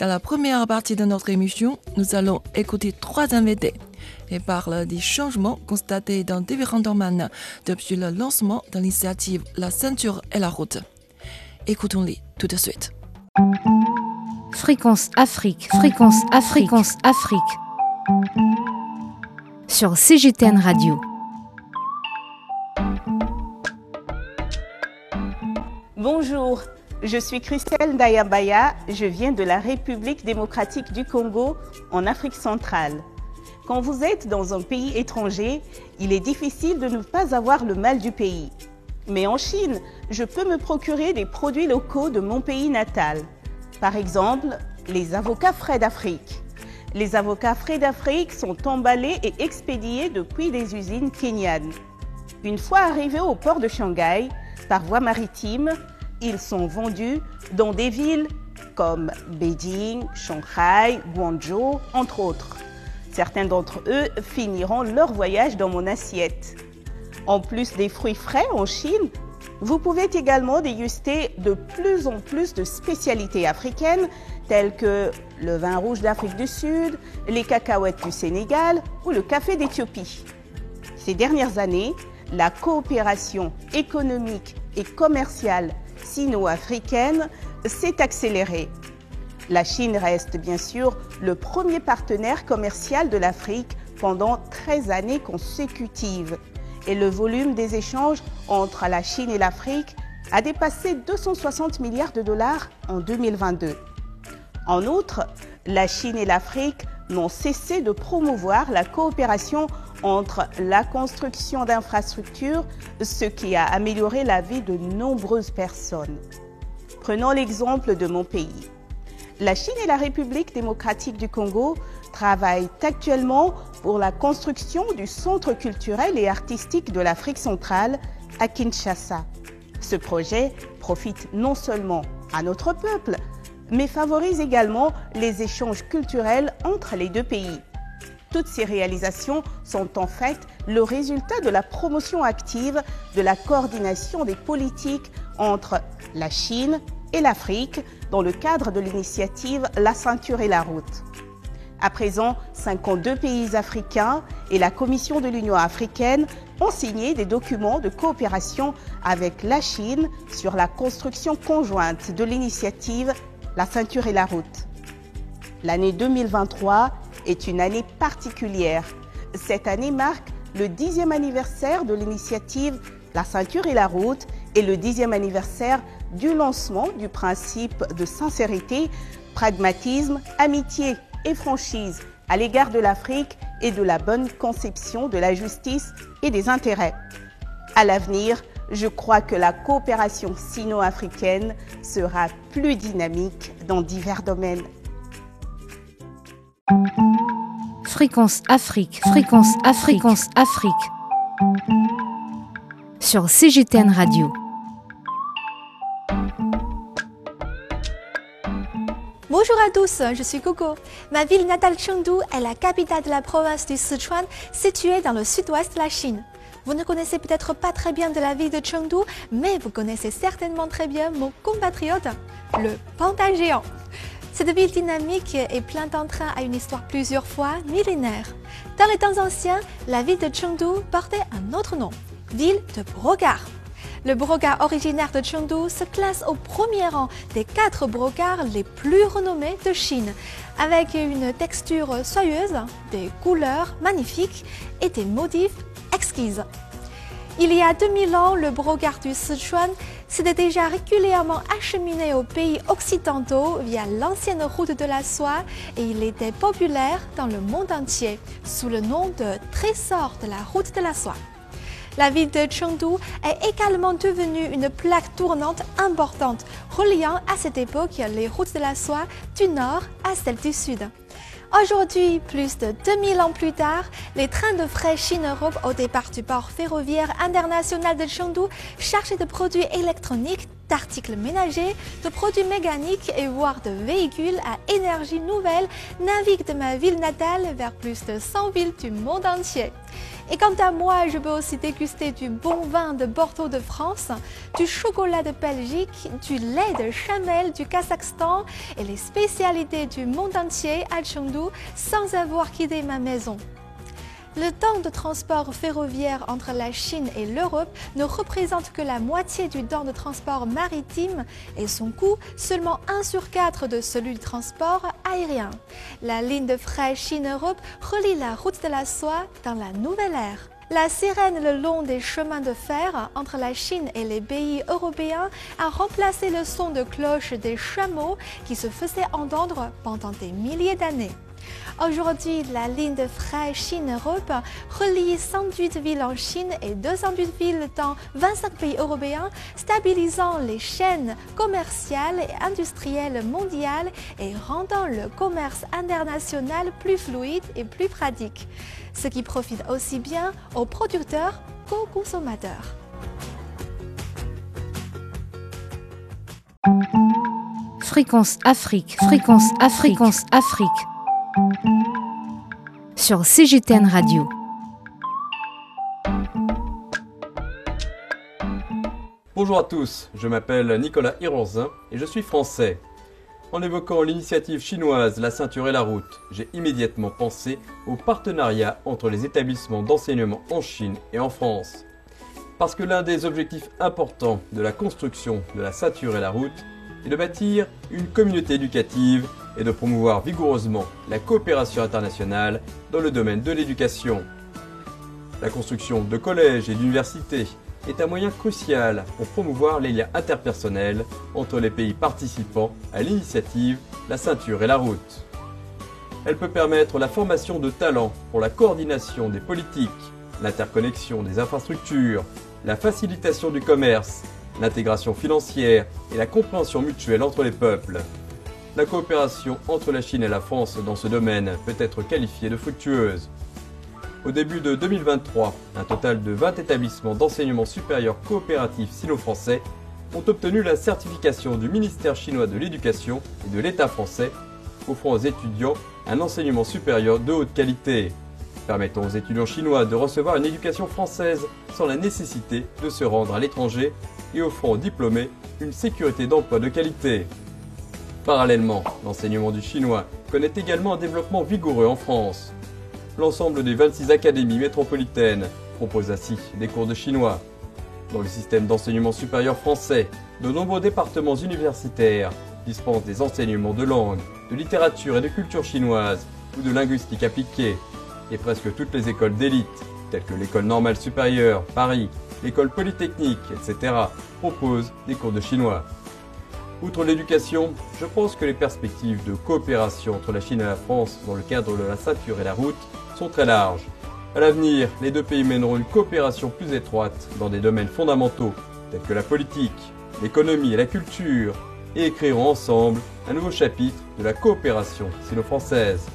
Dans la première partie de notre émission, nous allons écouter trois invités et parlent des changements constatés dans différents domaines depuis le lancement de l'initiative La ceinture et la route. Écoutons-les tout de suite. Fréquence Afrique, fréquence Afrique, fréquence Afrique. Sur CGTN Radio. Bonjour, je suis Christelle Ndayabaya, je viens de la République démocratique du Congo en Afrique centrale. Quand vous êtes dans un pays étranger, il est difficile de ne pas avoir le mal du pays. Mais en Chine, je peux me procurer des produits locaux de mon pays natal. Par exemple, les avocats frais d'Afrique. Les avocats frais d'Afrique sont emballés et expédiés depuis des usines kenyanes. Une fois arrivés au port de Shanghai, par voie maritime, ils sont vendus dans des villes comme Beijing, Shanghai, Guangzhou, entre autres. Certains d'entre eux finiront leur voyage dans mon assiette. En plus des fruits frais en Chine, vous pouvez également déguster de plus en plus de spécialités africaines telles que le vin rouge d'Afrique du Sud, les cacahuètes du Sénégal ou le café d'Éthiopie. Ces dernières années, la coopération économique et commerciale sino-africaine s'est accélérée. La Chine reste bien sûr le premier partenaire commercial de l'Afrique pendant 13 années consécutives et le volume des échanges entre la Chine et l'Afrique a dépassé 260 milliards de dollars en 2022. En outre, la Chine et l'Afrique n'ont cessé de promouvoir la coopération entre la construction d'infrastructures, ce qui a amélioré la vie de nombreuses personnes. Prenons l'exemple de mon pays. La Chine et la République démocratique du Congo travaillent actuellement pour la construction du centre culturel et artistique de l'Afrique centrale à Kinshasa. Ce projet profite non seulement à notre peuple, mais favorise également les échanges culturels entre les deux pays. Toutes ces réalisations sont en fait le résultat de la promotion active de la coordination des politiques entre la Chine et l'Afrique dans le cadre de l'initiative La ceinture et la route. À présent, 52 pays africains et la Commission de l'Union africaine ont signé des documents de coopération avec la Chine sur la construction conjointe de l'initiative La ceinture et la route. L'année 2023 est une année particulière. Cette année marque le dixième anniversaire de l'initiative La ceinture et la route et le dixième anniversaire du lancement du principe de sincérité, pragmatisme, amitié et franchise à l'égard de l'Afrique et de la bonne conception de la justice et des intérêts. À l'avenir, je crois que la coopération sino-africaine sera plus dynamique dans divers domaines. Fréquence Afrique, fréquence Afrique, Afrique. Sur CGTN Radio. Bonjour à tous, je suis Coco. Ma ville natale Chengdu est la capitale de la province du Sichuan, située dans le sud-ouest de la Chine. Vous ne connaissez peut-être pas très bien de la ville de Chengdu, mais vous connaissez certainement très bien mon compatriote, le panda géant. Cette ville dynamique et plein d'entrain a une histoire plusieurs fois millénaire. Dans les temps anciens, la ville de Chengdu portait un autre nom, ville de Brogard. Le brogard originaire de Chengdu se classe au premier rang des quatre brogards les plus renommés de Chine, avec une texture soyeuse, des couleurs magnifiques et des motifs exquises. Il y a 2000 ans, le brogard du Sichuan s'était déjà régulièrement acheminé aux pays occidentaux via l'ancienne route de la soie et il était populaire dans le monde entier sous le nom de trésor de la route de la soie. La ville de Chengdu est également devenue une plaque tournante importante, reliant à cette époque les routes de la soie du nord à celles du sud. Aujourd'hui, plus de 2000 ans plus tard, les trains de frais Chine-Europe au départ du port ferroviaire international de Chengdu chargés de produits électroniques, d'articles ménagers, de produits mécaniques et voire de véhicules à énergie nouvelle naviguent de ma ville natale vers plus de 100 villes du monde entier. Et quant à moi, je peux aussi déguster du bon vin de Bordeaux de France, du chocolat de Belgique, du lait de Chamel du Kazakhstan et les spécialités du monde entier à Chengdu sans avoir quitté ma maison. Le temps de transport ferroviaire entre la Chine et l'Europe ne représente que la moitié du temps de transport maritime et son coût seulement 1 sur 4 de celui du transport aérien. La ligne de frais Chine-Europe relie la route de la soie dans la nouvelle ère. La sirène le long des chemins de fer entre la Chine et les pays européens a remplacé le son de cloche des chameaux qui se faisait entendre pendant des milliers d'années. Aujourd'hui, la ligne de frais Chine-Europe relie 108 villes en Chine et 208 villes dans 25 pays européens, stabilisant les chaînes commerciales et industrielles mondiales et rendant le commerce international plus fluide et plus pratique, ce qui profite aussi bien aux producteurs qu'aux consommateurs. Fréquence Afrique, fréquence Afrique, fréquence Afrique. Sur CGTN Radio. Bonjour à tous, je m'appelle Nicolas Hironzin et je suis français. En évoquant l'initiative chinoise La ceinture et la route, j'ai immédiatement pensé au partenariat entre les établissements d'enseignement en Chine et en France. Parce que l'un des objectifs importants de la construction de la ceinture et la route est de bâtir une communauté éducative et de promouvoir vigoureusement la coopération internationale dans le domaine de l'éducation. La construction de collèges et d'universités est un moyen crucial pour promouvoir les liens interpersonnels entre les pays participants à l'initiative La ceinture et la route. Elle peut permettre la formation de talents pour la coordination des politiques, l'interconnexion des infrastructures, la facilitation du commerce, l'intégration financière et la compréhension mutuelle entre les peuples. La coopération entre la Chine et la France dans ce domaine peut être qualifiée de fructueuse. Au début de 2023, un total de 20 établissements d'enseignement supérieur coopératif sino-français ont obtenu la certification du ministère chinois de l'Éducation et de l'État français, offrant aux étudiants un enseignement supérieur de haute qualité, permettant aux étudiants chinois de recevoir une éducation française sans la nécessité de se rendre à l'étranger et offrant aux diplômés une sécurité d'emploi de qualité. Parallèlement, l'enseignement du chinois connaît également un développement vigoureux en France. L'ensemble des 26 académies métropolitaines proposent ainsi des cours de chinois. Dans le système d'enseignement supérieur français, de nombreux départements universitaires dispensent des enseignements de langue, de littérature et de culture chinoise ou de linguistique appliquée. Et presque toutes les écoles d'élite, telles que l'école normale supérieure, Paris, l'école polytechnique, etc., proposent des cours de chinois. Outre l'éducation, je pense que les perspectives de coopération entre la Chine et la France dans le cadre de la ceinture et la route sont très larges. À l'avenir, les deux pays mèneront une coopération plus étroite dans des domaines fondamentaux tels que la politique, l'économie et la culture, et écriront ensemble un nouveau chapitre de la coopération sino-française.